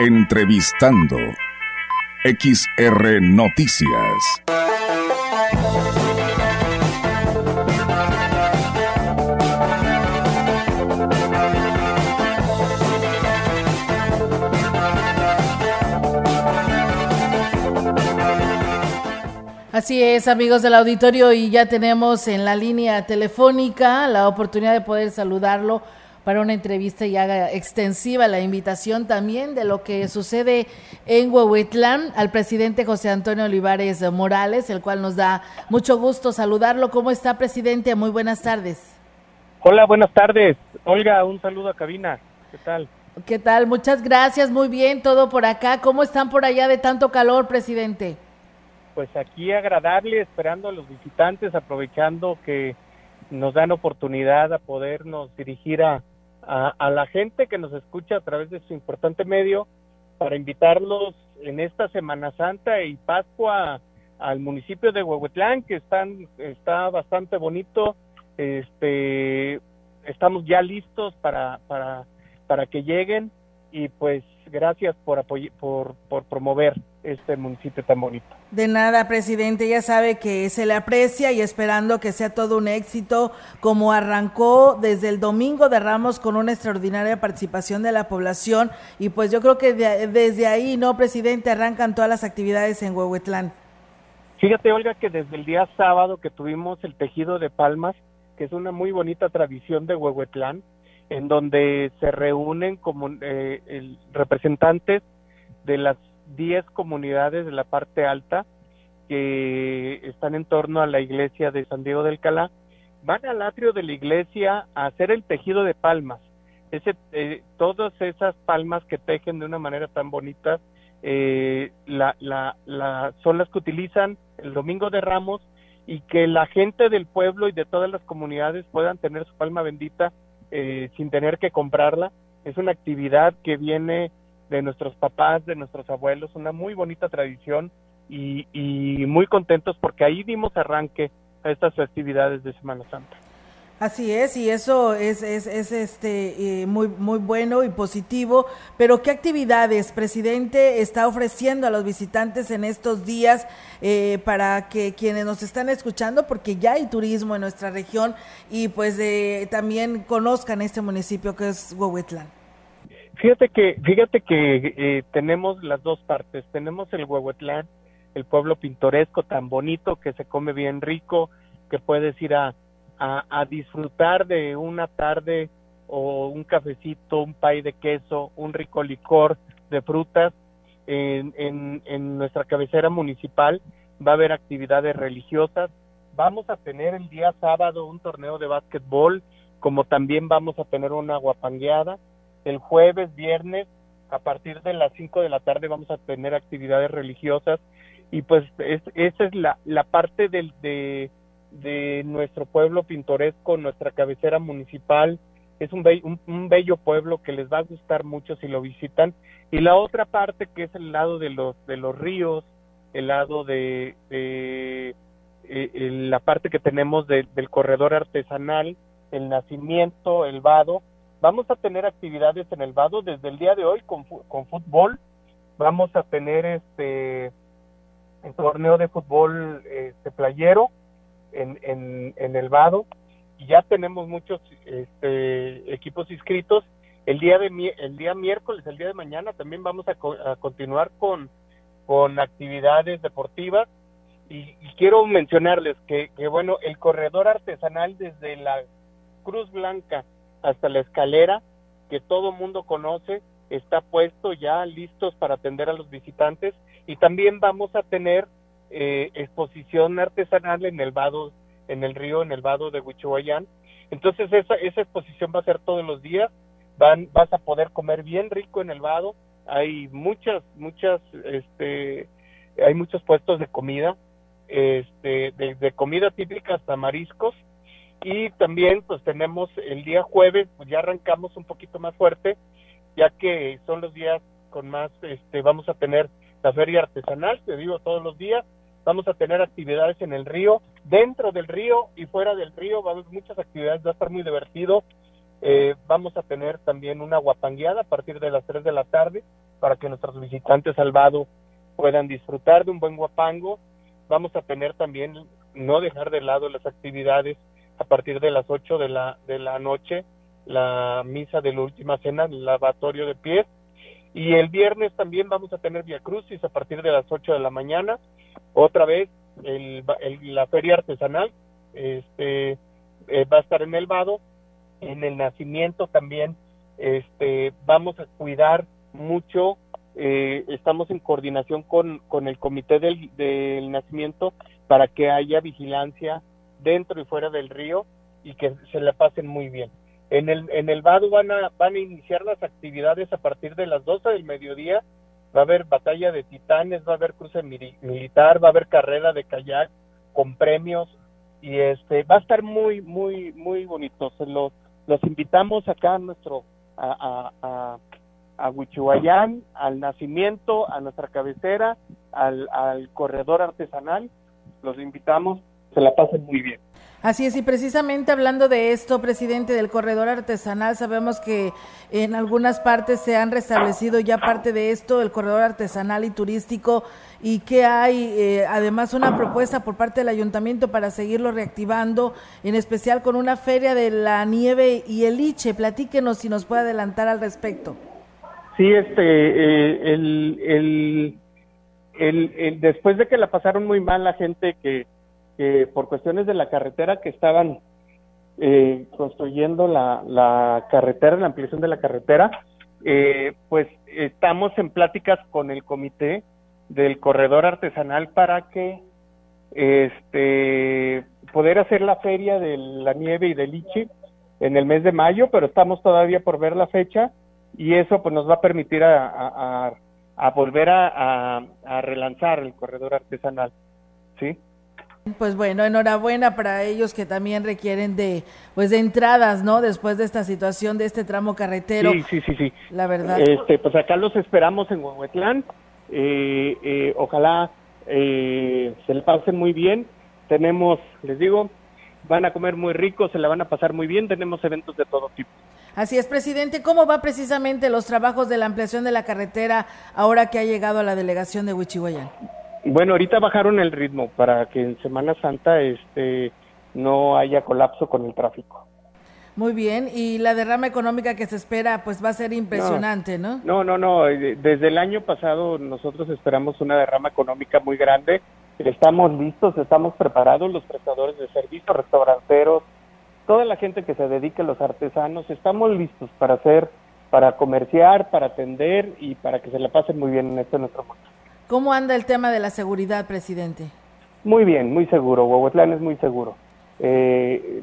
Entrevistando. XR Noticias. Así es, amigos del auditorio, y ya tenemos en la línea telefónica la oportunidad de poder saludarlo para una entrevista y haga extensiva la invitación también de lo que sucede en Huehuetlán al presidente José Antonio Olivares Morales, el cual nos da mucho gusto saludarlo. ¿Cómo está, presidente? Muy buenas tardes. Hola, buenas tardes. Olga, un saludo a cabina. ¿Qué tal? ¿Qué tal? Muchas gracias. Muy bien, todo por acá. ¿Cómo están por allá de tanto calor, presidente? Pues aquí agradable, esperando a los visitantes, aprovechando que nos dan oportunidad a podernos dirigir a, a, la gente que nos escucha a través de su importante medio para invitarlos en esta Semana Santa y Pascua al municipio de Huehuetlán, que están, está bastante bonito. Este, estamos ya listos para, para, para que lleguen y pues gracias por, por, por promover este municipio tan bonito. De nada, presidente, ya sabe que se le aprecia y esperando que sea todo un éxito, como arrancó desde el domingo de Ramos con una extraordinaria participación de la población y pues yo creo que desde ahí, ¿no, presidente? Arrancan todas las actividades en Huehuetlán. Fíjate, Olga, que desde el día sábado que tuvimos el tejido de palmas, que es una muy bonita tradición de Huehuetlán, en donde se reúnen como eh, representantes de las 10 comunidades de la parte alta que están en torno a la iglesia de San Diego del Calá, van al atrio de la iglesia a hacer el tejido de palmas. Ese, eh, todas esas palmas que tejen de una manera tan bonita eh, la, la, son las que utilizan el Domingo de Ramos y que la gente del pueblo y de todas las comunidades puedan tener su palma bendita eh, sin tener que comprarla. Es una actividad que viene de nuestros papás, de nuestros abuelos, una muy bonita tradición y, y muy contentos porque ahí dimos arranque a estas festividades de Semana Santa. Así es, y eso es, es, es este, eh, muy, muy bueno y positivo. Pero, ¿qué actividades, presidente, está ofreciendo a los visitantes en estos días eh, para que quienes nos están escuchando, porque ya hay turismo en nuestra región y pues eh, también conozcan este municipio que es Huehuetlán? Fíjate que, fíjate que tenemos las dos partes. Tenemos el Huehuetlán, el pueblo pintoresco tan bonito que se come bien rico, que puedes ir a a, disfrutar de una tarde o un cafecito, un pay de queso, un rico licor de frutas en, en, en nuestra cabecera municipal. Va a haber actividades religiosas. Vamos a tener el día sábado un torneo de básquetbol, como también vamos a tener una guapangueada. El jueves, viernes, a partir de las 5 de la tarde vamos a tener actividades religiosas y pues esa es la, la parte del, de, de nuestro pueblo pintoresco, nuestra cabecera municipal. Es un, un, bello pueblo que les va a gustar mucho si lo visitan. Y la otra parte que es el lado de los, de los ríos, el lado de, eh, la parte que tenemos del corredor artesanal, el nacimiento, el vado. Vamos a tener actividades en el vado desde el día de hoy con, con fútbol. Vamos a tener este el torneo de fútbol este playero en, en, el Vado y ya tenemos muchos este, equipos inscritos. El día, de, el día miércoles, el día de mañana, también vamos a, continuar con, con actividades deportivas y, quiero mencionarles que, que, bueno, el corredor artesanal desde la Cruz Blanca hasta la escalera, que todo mundo conoce, está puesto ya listos para atender a los visitantes y también vamos a tener eh, exposición artesanal en el vado, en el río, en el vado de Huichuayán. Entonces esa, esa exposición va a ser todos los días, van, vas a poder comer bien rico en el vado, hay muchas, muchas, este, hay muchos puestos de comida, este, de, comida típica hasta mariscos, y también pues tenemos el día jueves, pues ya arrancamos un poquito más fuerte, ya que son los días con más, este, vamos a tener la feria artesanal, te digo todos los días, vamos a tener actividades en el río, dentro del río y fuera del río, va a haber muchas actividades, va a estar muy divertido. Eh, vamos a tener también una guapangueada a partir de las 3 de la tarde para que nuestros visitantes al puedan disfrutar de un buen guapango. Vamos a tener también, no dejar de lado las actividades a partir de las 8 de la, de la noche, la misa de la última cena, el lavatorio de pies. Y el viernes también vamos a tener Via Crucis a partir de las 8 de la mañana. Otra vez el, la feria artesanal este, eh, va a estar en el Vado en el nacimiento también este, vamos a cuidar mucho, eh, estamos en coordinación con, con el comité del, del, nacimiento para que haya vigilancia dentro y fuera del río y que se la pasen muy bien. En el, en el Vado van a, van a iniciar las actividades a partir de las 12 del mediodía, va a haber batalla de titanes, va a haber cruce militar, va a haber carrera de kayak con premios y este va a estar muy muy muy bonito se los los invitamos acá a nuestro, a, a, a, Huichuayán, al nacimiento, a nuestra cabecera, al, al corredor artesanal. Los invitamos, se la pasen muy bien. Así es, y precisamente hablando de esto, presidente del corredor artesanal, sabemos que en algunas partes se han restablecido ya parte de esto, el corredor artesanal y turístico, y que hay eh, además una propuesta por parte del ayuntamiento para seguirlo reactivando, en especial con una feria de la nieve y el liche. Platíquenos si nos puede adelantar al respecto. Sí, este, eh, el, el, el, después de que la pasaron muy mal la gente que que por cuestiones de la carretera que estaban eh, construyendo la, la, carretera, la ampliación de la carretera, eh, pues estamos en pláticas con el comité del corredor artesanal para que este poder hacer la feria de la nieve y del liche en el mes de mayo, pero estamos todavía por ver la fecha y eso pues nos va a permitir a, a, volver a, relanzar el corredor artesanal, ¿sí? Pues bueno, enhorabuena para ellos que también requieren de pues de entradas, ¿no? Después de esta situación de este tramo carretero. Sí, sí, sí, sí. La verdad. Este, pues acá los esperamos en Huehuetlán. Eh, eh, ojalá eh, se le pasen muy bien. Tenemos, les digo, van a comer muy rico, se la van a pasar muy bien. Tenemos eventos de todo tipo. Así es, presidente. ¿Cómo va precisamente los trabajos de la ampliación de la carretera ahora que ha llegado a la delegación de Huichihuayán? Bueno, ahorita bajaron el ritmo para que en Semana Santa este no haya colapso con el tráfico. Muy bien, y la derrama económica que se espera pues va a ser impresionante, ¿no? No, no, no, eh, desde el año pasado nosotros esperamos una derrama económica muy grande. Estamos listos, estamos preparados los prestadores de servicios, restauranteros, toda la gente que se dedique a los artesanos, estamos listos para hacer para comerciar, para atender y para que se la pasen muy bien en este nuestro mundo. ¿Cómo anda el tema de la seguridad, presidente? Muy bien, muy seguro. Huehuetlán es muy seguro. Eh,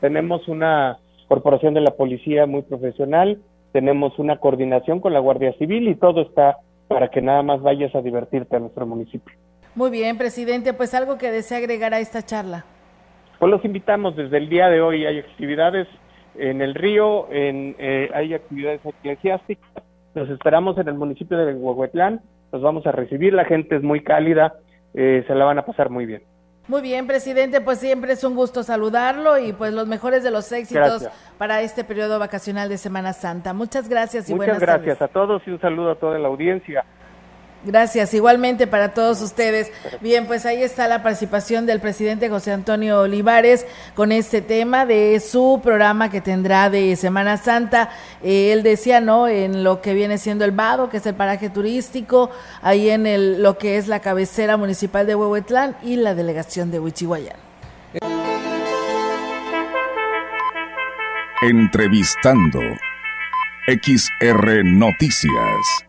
tenemos una corporación de la policía muy profesional, tenemos una coordinación con la Guardia Civil y todo está para que nada más vayas a divertirte a nuestro municipio. Muy bien, presidente. Pues algo que desea agregar a esta charla. Pues los invitamos desde el día de hoy. Hay actividades en el río, en, eh, hay actividades eclesiásticas. Los esperamos en el municipio de Huehuetlán los vamos a recibir, la gente es muy cálida, eh, se la van a pasar muy bien. Muy bien, presidente, pues siempre es un gusto saludarlo y pues los mejores de los éxitos para este periodo vacacional de Semana Santa. Muchas gracias y Muchas gracias a todos y un saludo a toda la audiencia. Gracias, igualmente para todos ustedes. Bien, pues ahí está la participación del presidente José Antonio Olivares con este tema de su programa que tendrá de Semana Santa. Eh, él decía, ¿no? En lo que viene siendo el Vado, que es el paraje turístico, ahí en el, lo que es la cabecera municipal de Huehuetlán y la delegación de Huichihuayán. Entrevistando XR Noticias.